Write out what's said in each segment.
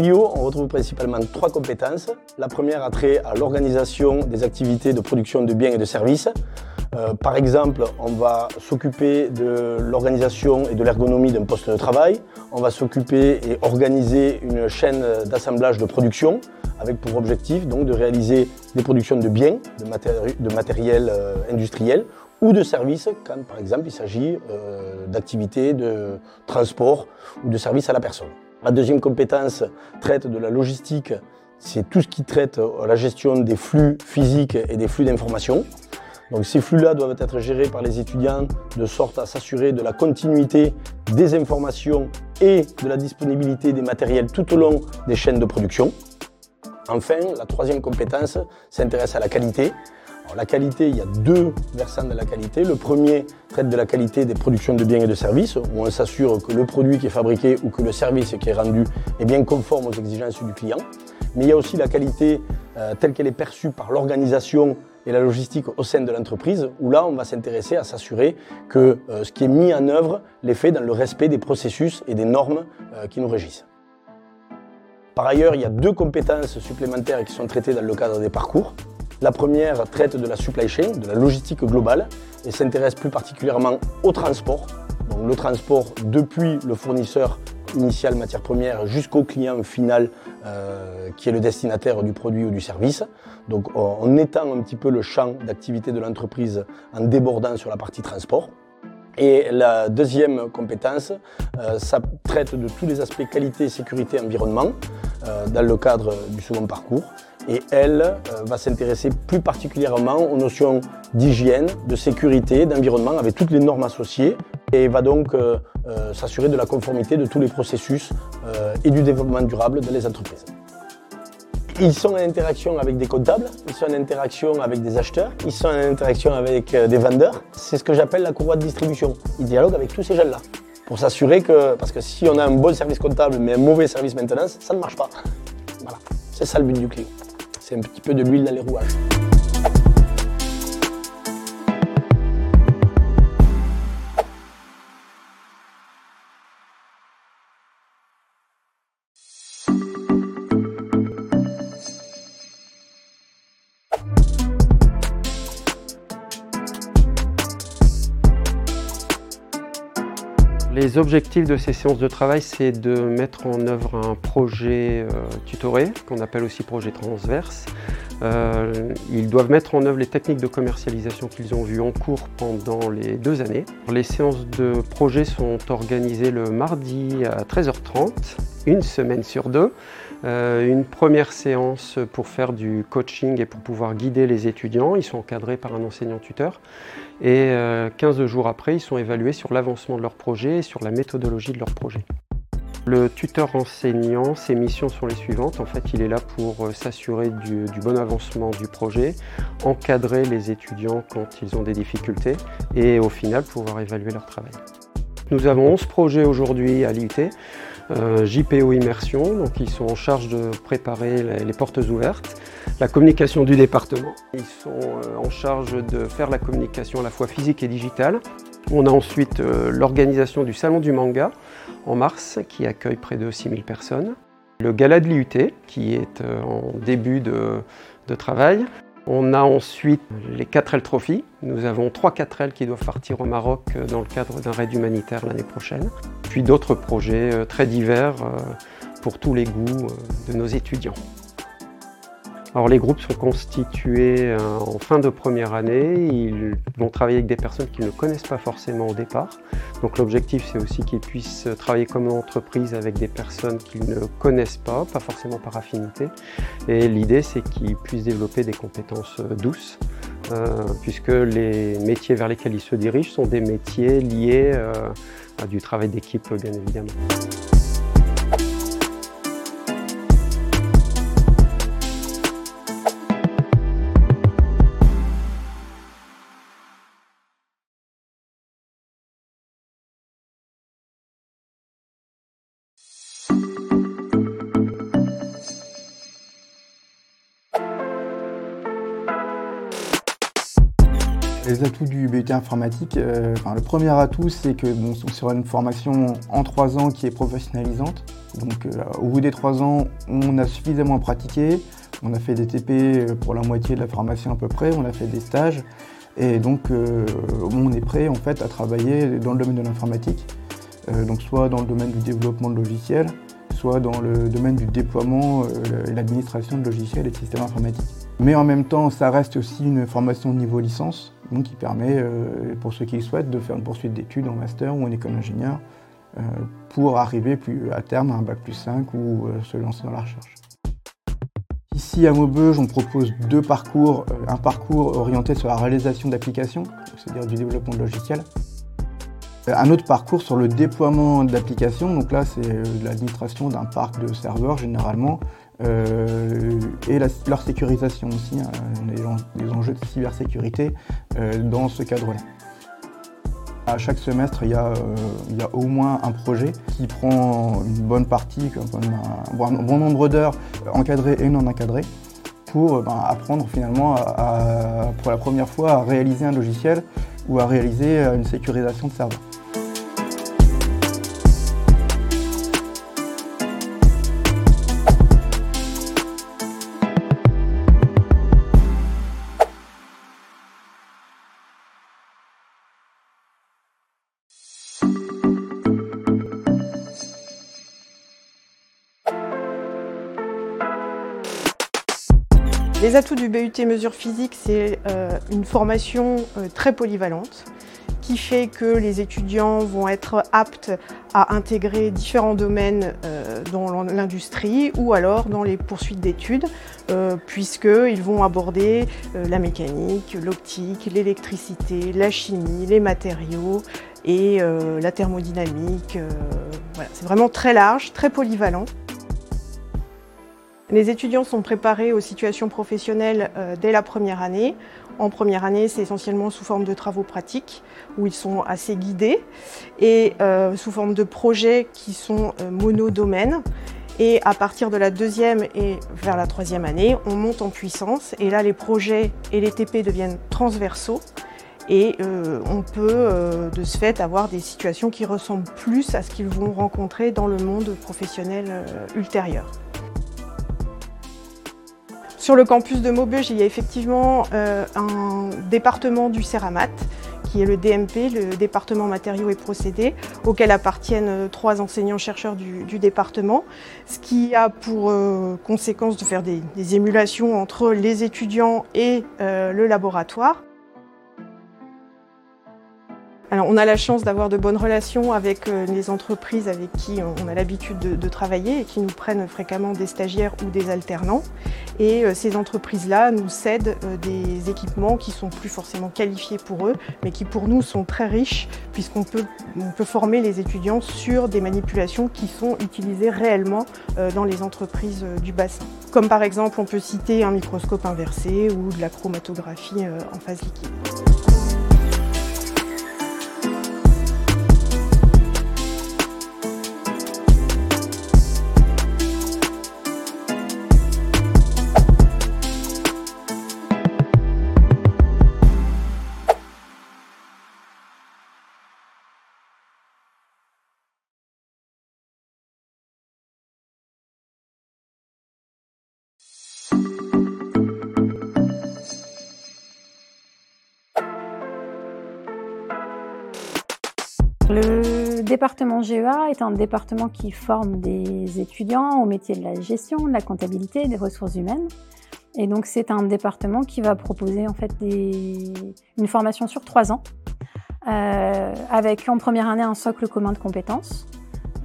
On retrouve principalement trois compétences. La première a trait à l'organisation des activités de production de biens et de services. Euh, par exemple, on va s'occuper de l'organisation et de l'ergonomie d'un poste de travail. On va s'occuper et organiser une chaîne d'assemblage de production avec pour objectif donc de réaliser des productions de biens, de, matériel euh, industriel ou de services quand par exemple il s'agit euh, d'activités de transport ou de services à la personne. La deuxième compétence traite de la logistique, c'est tout ce qui traite la gestion des flux physiques et des flux d'informations. Donc ces flux-là doivent être gérés par les étudiants de sorte à s'assurer de la continuité des informations et de la disponibilité des matériels tout au long des chaînes de production. Enfin, la troisième compétence s'intéresse à la qualité. La qualité, il y a deux versants de la qualité. Le premier traite de la qualité des productions de biens et de services, où on s'assure que le produit qui est fabriqué ou que le service qui est rendu est bien conforme aux exigences du client. Mais il y a aussi la qualité euh, telle qu'elle est perçue par l'organisation et la logistique au sein de l'entreprise, où là, on va s'intéresser à s'assurer que euh, ce qui est mis en œuvre l'est fait dans le respect des processus et des normes euh, qui nous régissent. Par ailleurs, il y a deux compétences supplémentaires qui sont traitées dans le cadre des parcours. La première traite de la supply chain, de la logistique globale, et s'intéresse plus particulièrement au transport. Le transport depuis le fournisseur initial matière première jusqu'au client final euh, qui est le destinataire du produit ou du service. Donc on étend un petit peu le champ d'activité de l'entreprise en débordant sur la partie transport. Et la deuxième compétence, euh, ça traite de tous les aspects qualité, sécurité, environnement euh, dans le cadre du second parcours. Et elle va s'intéresser plus particulièrement aux notions d'hygiène, de sécurité, d'environnement, avec toutes les normes associées, et va donc euh, euh, s'assurer de la conformité de tous les processus euh, et du développement durable dans les entreprises. Ils sont en interaction avec des comptables, ils sont en interaction avec des acheteurs, ils sont en interaction avec des vendeurs. C'est ce que j'appelle la courroie de distribution. Ils dialoguent avec tous ces gens-là pour s'assurer que, parce que si on a un bon service comptable mais un mauvais service maintenance, ça ne marche pas. Voilà, c'est ça le but du client. C'est un petit peu de l'huile dans les rouages. Les objectifs de ces séances de travail, c'est de mettre en œuvre un projet euh, tutoré, qu'on appelle aussi projet transverse. Euh, ils doivent mettre en œuvre les techniques de commercialisation qu'ils ont vues en cours pendant les deux années. Les séances de projet sont organisées le mardi à 13h30, une semaine sur deux. Euh, une première séance pour faire du coaching et pour pouvoir guider les étudiants. Ils sont encadrés par un enseignant-tuteur. Et 15 euh, jours après, ils sont évalués sur l'avancement de leur projet et sur la méthodologie de leur projet. Le tuteur enseignant, ses missions sont les suivantes. En fait, il est là pour euh, s'assurer du, bon avancement du projet, encadrer les étudiants quand ils ont des difficultés et au final pouvoir évaluer leur travail. Nous avons 11 projets aujourd'hui à l'IUT. Euh, JPO Immersion, donc ils sont en charge de préparer les, portes ouvertes, la communication du département. Ils sont euh, en charge de faire la communication à la fois physique et digitale. On a ensuite euh, l'organisation du Salon du Manga en mars qui accueille près de 6000 personnes. Le Gala de l'IUT qui est en début de, de travail. On a ensuite les 4L Trophy. Nous avons trois 4L qui doivent partir au Maroc euh, dans le cadre d'un raid humanitaire l'année prochaine. Puis d'autres projets euh, très divers euh, pour tous les goûts de nos étudiants. Alors les groupes sont constitués euh, en fin de première année, ils vont travailler avec des personnes qu'ils ne connaissent pas forcément au départ. Donc l'objectif c'est aussi qu'ils puissent travailler comme entreprise avec des personnes qu'ils ne connaissent pas, pas forcément par affinité. Et l'idée c'est qu'ils puissent développer des compétences euh, douces, euh, puisque les métiers vers lesquels ils se dirigent sont des métiers liés à du travail d'équipe bien évidemment. Informatique, euh, le premier atout, c'est que bon, on sera une formation en trois ans qui est professionnalisante. Donc au bout des trois ans, on a suffisamment pratiqué, on a fait des TP pour la moitié de la formation à peu près, on a fait des stages, et donc on est prêt en fait à travailler dans le domaine de l'informatique, donc soit dans le domaine du développement de logiciels, soit dans le domaine du déploiement et l'administration de logiciels et de systèmes informatiques. Mais en même temps, ça reste aussi une formation de niveau licence, donc qui permet, euh, pour ceux qui le souhaitent, de faire une poursuite d'études en master ou en école d'ingénieur euh, pour arriver plus à terme à un bac plus 5 ou euh, se lancer dans la recherche. Ici à Maubeuge, on propose deux parcours. Un parcours orienté sur la réalisation d'applications, c'est-à-dire du développement de logiciels. Un autre parcours sur le déploiement d'applications, donc là c'est l'administration d'un parc de serveurs généralement, euh, et leur sécurisation aussi, hein, des, enjeux de cybersécurité euh, dans ce cadre-là. À chaque semestre, il y, a, euh, il y, a, au moins un projet qui prend une bonne partie, un, bon nombre d'heures encadrées et non encadrées, pour ben, apprendre finalement pour la première fois à réaliser un logiciel ou à réaliser une sécurisation de serveur. Les atouts du BUT mesure physique, c'est euh, une formation euh, très polyvalente qui fait que les étudiants vont être aptes à intégrer différents domaines euh, dans l'industrie ou alors dans les poursuites d'études, puisqu'ils vont aborder la mécanique, l'optique, l'électricité, la chimie, les matériaux et la thermodynamique. Voilà, c'est vraiment très large, très polyvalent. Les étudiants sont préparés aux situations professionnelles euh, dès la première année. En première année, c'est essentiellement sous forme de travaux pratiques où ils sont assez guidés et euh, sous forme de projets qui sont euh, monodomaines. Et à partir de la deuxième et vers la troisième année, on monte en puissance et là, les projets et les TP deviennent transversaux et on peut de ce fait avoir des situations qui ressemblent plus à ce qu'ils vont rencontrer dans le monde professionnel ultérieur. Sur le campus de Maubeuge, il y a effectivement euh, un département du Céramat, qui est le DMP, le département matériaux et procédés, auquel appartiennent euh, trois enseignants-chercheurs du, département, ce qui a pour euh, conséquence de faire des, émulations entre les étudiants et le laboratoire. Alors, on a la chance d'avoir de bonnes relations avec euh, les entreprises avec qui on a l'habitude de, travailler et qui nous prennent fréquemment des stagiaires ou des alternants. Et euh, ces entreprises-là nous cèdent euh, des équipements qui sont plus forcément qualifiés pour eux, mais qui pour nous sont très riches puisqu'on peut, former les étudiants sur des manipulations qui sont utilisées réellement dans les entreprises du bassin. Comme par exemple, on peut citer un microscope inversé ou de la chromatographie en phase liquide. Département GEA est un département qui forme des étudiants au métier de la gestion, de la comptabilité, des ressources humaines. Et donc c'est un département qui va proposer en fait une formation sur trois ans, euh, avec en première année un socle commun de compétences,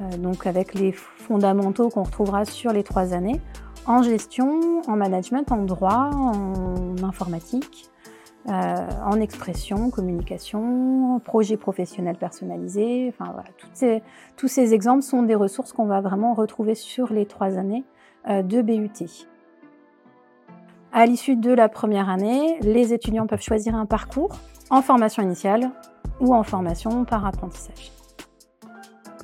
euh, donc avec les fondamentaux qu'on retrouvera sur les trois années, en gestion, en management, en droit, en informatique, euh, en expression, communication, projet professionnel personnalisé. Enfin, voilà, tous ces exemples sont des ressources qu'on va vraiment retrouver sur les trois années euh, de BUT. À l'issue de la première année, les étudiants peuvent choisir un parcours en formation initiale ou en formation par apprentissage.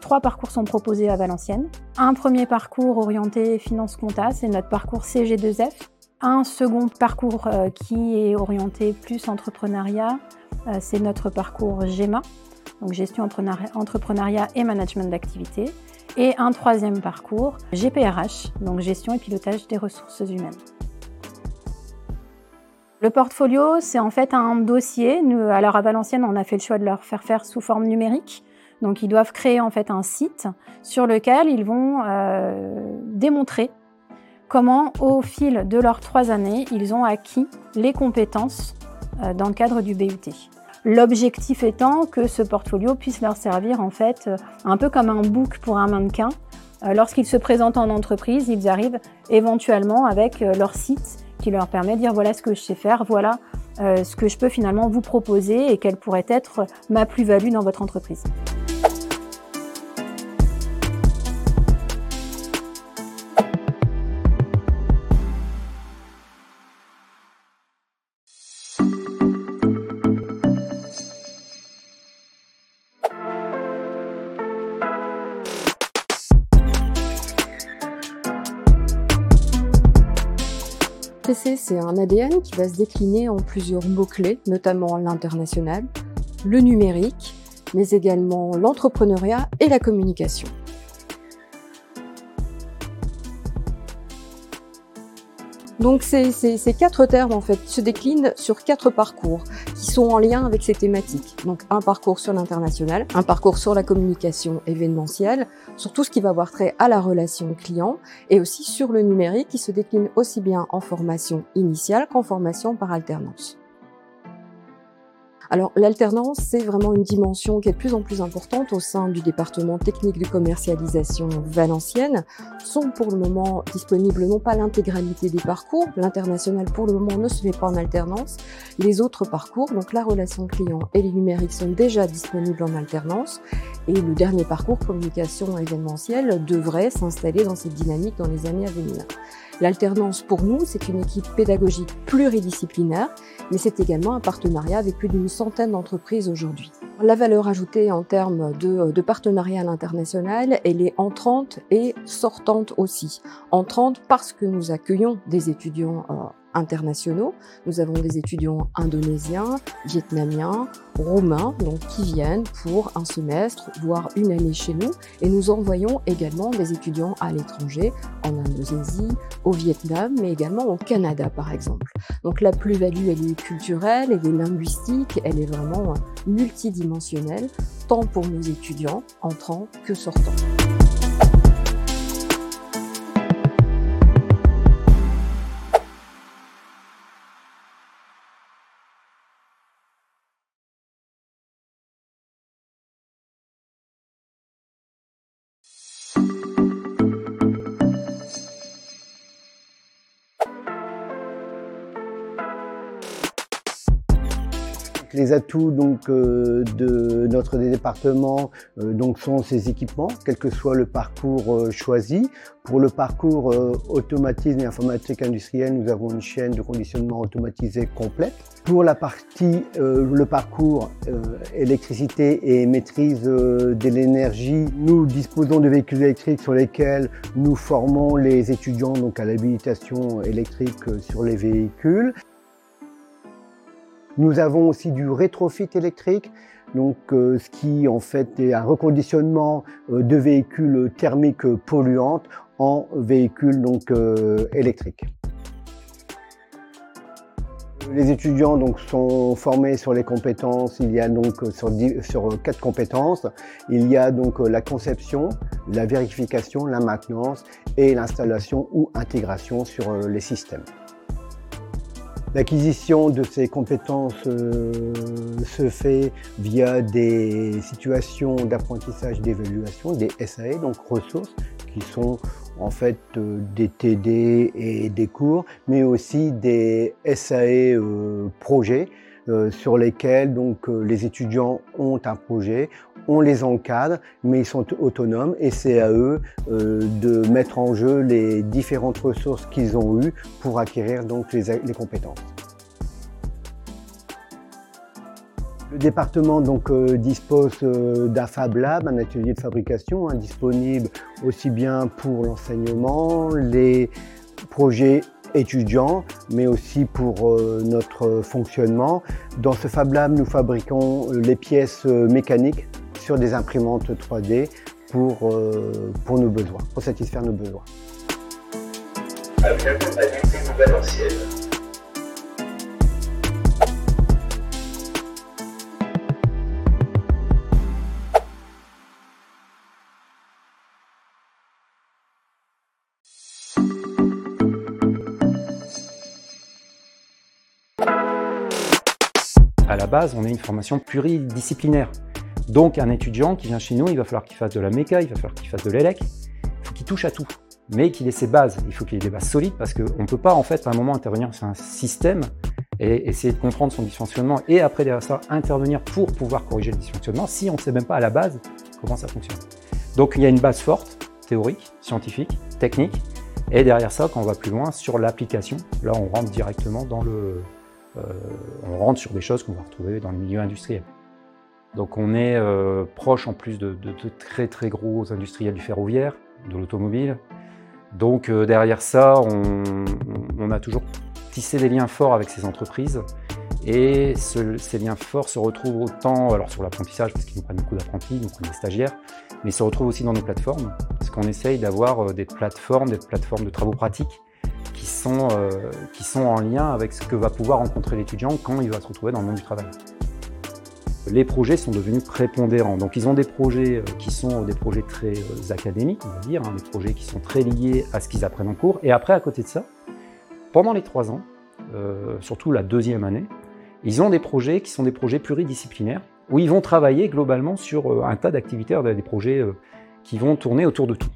Trois parcours sont proposés à Valenciennes. Un premier parcours orienté finance compta, c'est notre parcours CG2F, un second parcours euh, qui est orienté plus entrepreneuriat, euh, c'est notre parcours GEMA, donc gestion entrepreneuriat et management d'activité. Et un troisième parcours, GPRH, donc gestion et pilotage des ressources humaines. Le portfolio, c'est en fait un dossier. Alors à Valenciennes, on a fait le choix de leur faire faire sous forme numérique. Donc ils doivent créer en fait un site sur lequel ils vont euh, démontrer comment, au fil de leurs trois années, ils ont acquis les compétences euh, dans le cadre du BUT. L'objectif étant que ce portfolio puisse leur servir en fait euh, un peu comme un book pour un mannequin. Lorsqu'ils se présentent en entreprise, ils arrivent éventuellement avec leur site qui leur permet de dire voilà ce que je sais faire, voilà ce que je peux finalement vous proposer et quelle pourrait être ma plus-value dans votre entreprise. C'est un ADN qui va se décliner en plusieurs mots-clés, notamment l'international, le numérique, mais également l'entrepreneuriat et la communication. Donc ces, ces, quatre termes en fait se déclinent sur quatre parcours qui sont en lien avec ces thématiques. Donc un parcours sur l'international, un parcours sur la communication événementielle, sur tout ce qui va avoir trait à la relation client et aussi sur le numérique qui se décline aussi bien en formation initiale qu'en formation par alternance. Alors l'alternance, c'est vraiment une dimension qui est de plus en plus importante au sein du département technique de commercialisation Valenciennes. Sont pour le moment disponibles non pas l'intégralité des parcours, l'international pour le moment ne se fait pas en alternance. Les autres parcours, donc la relation client et les numériques sont déjà disponibles en alternance. Et le dernier parcours, communication événementielle, devrait s'installer dans cette dynamique dans les années à venir. L'alternance pour nous, c'est une équipe pédagogique pluridisciplinaire, mais c'est également un partenariat avec plus d'une centaine d'entreprises aujourd'hui. La valeur ajoutée en termes de, partenariat à l'international, elle est entrante et sortante aussi. Entrante parce que nous accueillons des étudiants euh, internationaux. Nous avons des étudiants indonésiens, vietnamiens, roumains, donc qui viennent pour un semestre, voire une année chez nous. Et nous envoyons également des étudiants à l'étranger, en Indonésie, au Vietnam, mais également au Canada, par exemple. Donc la plus-value, elle est culturelle, elle est linguistique, elle est vraiment multidimensionnelle, tant pour nos étudiants entrants que sortants. Les atouts euh, de notre département euh, sont ces équipements, quel que soit le parcours euh, choisi. Pour le parcours automatisme et informatique industrielle, nous avons une chaîne de conditionnement automatisée complète. Pour la partie, le parcours électricité et maîtrise de l'énergie, nous disposons de véhicules électriques sur lesquels nous formons les étudiants donc, à l'habilitation électrique sur les véhicules. Nous avons aussi du rétrofit électrique, donc euh, ce qui en fait est un reconditionnement euh, de véhicules thermiques polluantes en véhicules donc euh, électriques. Les étudiants donc sont formés sur les compétences. Il y a donc sur, sur quatre compétences. Il y a donc la conception, la vérification, la maintenance et l'installation ou intégration sur les systèmes. L'acquisition de ces compétences euh, se fait via des situations d'apprentissage d'évaluation, des SAE, donc ressources, qui sont en fait euh, des TD et des cours, mais aussi des SAE euh, projets sur lesquels donc les étudiants ont un projet, on les encadre, mais ils sont autonomes et c'est à eux de mettre en jeu les différentes ressources qu'ils ont eues pour acquérir donc les, compétences. Le département euh, dispose euh, d'un Fab Lab, un atelier de fabrication, hein, disponible aussi bien pour l'enseignement, les projets étudiants, mais aussi pour euh, notre fonctionnement. Dans ce Fab Lab, nous fabriquons les pièces mécaniques sur des imprimantes 3D pour, pour nos besoins, pour satisfaire nos besoins. Base, on est une formation pluridisciplinaire. Donc un étudiant qui vient chez nous, il va falloir qu'il fasse de la méca, il va falloir qu'il fasse de l'élec, il faut qu'il touche à tout. Mais qu'il ait ses bases, il faut qu'il ait des bases solides parce qu'on ne peut pas en fait à un moment intervenir sur un système et essayer de comprendre son dysfonctionnement et après derrière ça intervenir pour pouvoir corriger le dysfonctionnement si on ne sait même pas à la base comment ça fonctionne. Donc il y a une base forte, théorique, scientifique, technique, et derrière ça, quand on va plus loin, sur l'application, là on rentre directement dans le, euh, on rentre sur des choses qu'on va retrouver dans le milieu industriel. Donc on est euh, proche en plus de, très très gros industriels du ferroviaire, de l'automobile. Donc euh, derrière ça, on, a toujours tissé des liens forts avec ces entreprises. Et ces liens forts se retrouvent autant alors sur l'apprentissage, parce qu'ils nous prennent beaucoup d'apprentis, nous prennent des stagiaires, mais ils se retrouvent aussi dans nos plateformes, parce qu'on essaye d'avoir des plateformes, des plateformes de travaux pratiques euh, qui sont en lien avec ce que va pouvoir rencontrer l'étudiant quand il va se retrouver dans le monde du travail. Les projets sont devenus prépondérants. Donc ils ont des projets euh, qui sont des projets très euh, académiques, on va dire, hein, des projets qui sont très liés à ce qu'ils apprennent en cours. Et après, à côté de ça, pendant les trois ans, surtout la deuxième année, ils ont des projets qui sont des projets pluridisciplinaires, où ils vont travailler globalement sur un tas d'activités, des projets qui vont tourner autour de tout.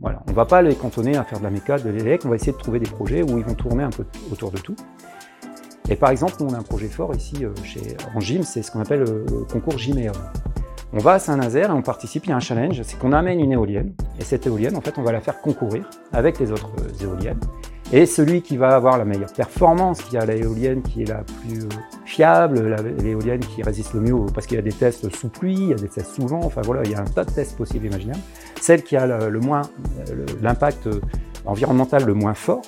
Voilà. On ne va pas les cantonner à faire de la méca, de l'élec, on va essayer de trouver des projets où ils vont tourner un peu autour de tout. Et par exemple, on a un projet fort ici euh, chez, en gym, c'est ce qu'on appelle le concours Gyméon. On va à Saint-Nazaire et on participe, il y a un challenge, c'est qu'on amène une éolienne, et cette éolienne, en fait, on va la faire concourir avec les autres euh, éoliennes. Et celui qui va avoir la meilleure performance, qui a l'éolienne qui est la plus euh, fiable, l'éolienne qui résiste le mieux, parce qu'il y a des tests sous pluie, il y a des tests sous vent, enfin voilà, il y a un tas de tests possibles imaginables. Celle qui a le, moins, l'impact environnemental le moins fort,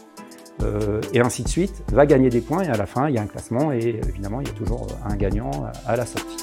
euh, et ainsi de suite, va gagner des points et à la fin, il y a un classement et évidemment, il y a toujours un gagnant à la sortie.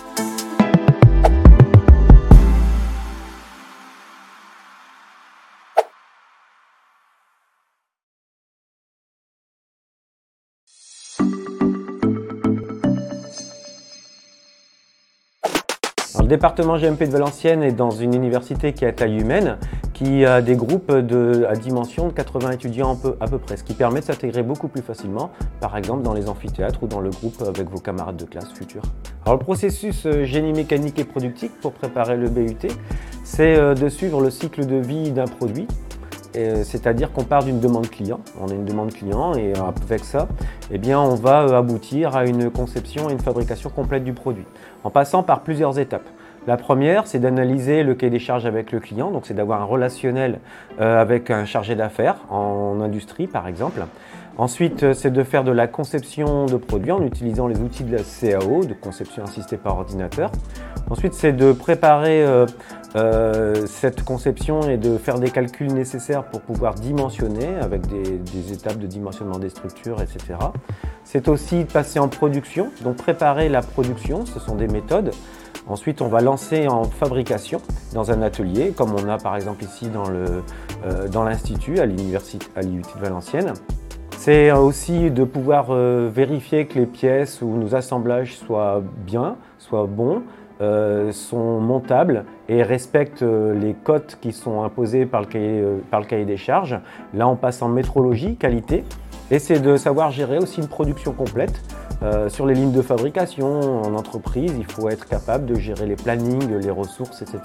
Le département GMP de Valenciennes est dans une université qui est à taille humaine, qui a des groupes de, à dimension de 80 étudiants à peu près, ce qui permet de s'intégrer beaucoup plus facilement, par exemple dans les amphithéâtres ou dans le groupe avec vos camarades de classe futurs. Alors le processus euh, génie mécanique et productique pour préparer le BUT, c'est euh, de suivre le cycle de vie d'un produit, euh, c'est-à-dire qu'on part d'une demande client, on a une demande client et avec ça, eh bien, on va aboutir à une conception et une fabrication complète du produit, en passant par plusieurs étapes. La première, c'est d'analyser le cahier des charges avec le client, donc c'est d'avoir un relationnel euh, avec un chargé d'affaires en industrie par exemple. Ensuite, euh, c'est de faire de la conception de produits en utilisant les outils de la CAO, de conception assistée par ordinateur. Ensuite, c'est de préparer euh, cette conception et de faire des calculs nécessaires pour pouvoir dimensionner avec des, des étapes de dimensionnement des structures, etc. C'est aussi de passer en production, donc préparer la production, ce sont des méthodes. Ensuite, on va lancer en fabrication dans un atelier, comme on a par exemple ici dans euh, l'Institut, à l'Université de Valenciennes. C'est aussi de pouvoir euh, vérifier que les pièces ou nos assemblages soient bien, soient bons, euh, sont montables et respectent les cotes qui sont imposées cahier, par le cahier des charges. Là, on passe en métrologie, qualité, et c'est de savoir gérer aussi une production complète euh, sur les lignes de fabrication, en entreprise, il faut être capable de gérer les plannings, les ressources, etc.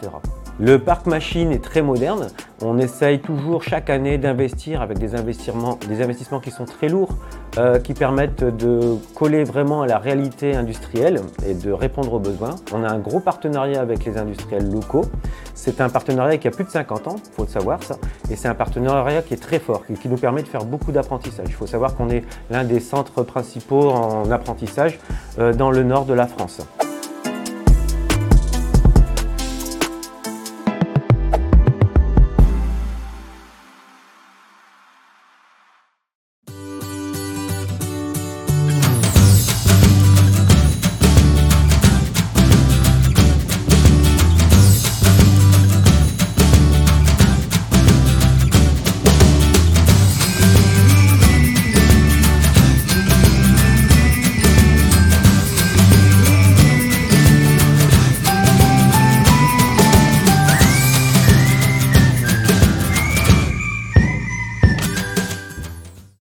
Le parc machine est très moderne. On essaye toujours chaque année d'investir avec des investissements, des investissements qui sont très lourds, euh, qui permettent de coller vraiment à la réalité industrielle et de répondre aux besoins. On a un gros partenariat avec les industriels locaux. C'est un partenariat qui a plus de 50 ans, il faut le savoir ça, et c'est un partenariat qui est très fort, qui, nous permet de faire beaucoup d'apprentissage. Il faut savoir qu'on est l'un des centres principaux en apprentissage euh, dans le nord de la France.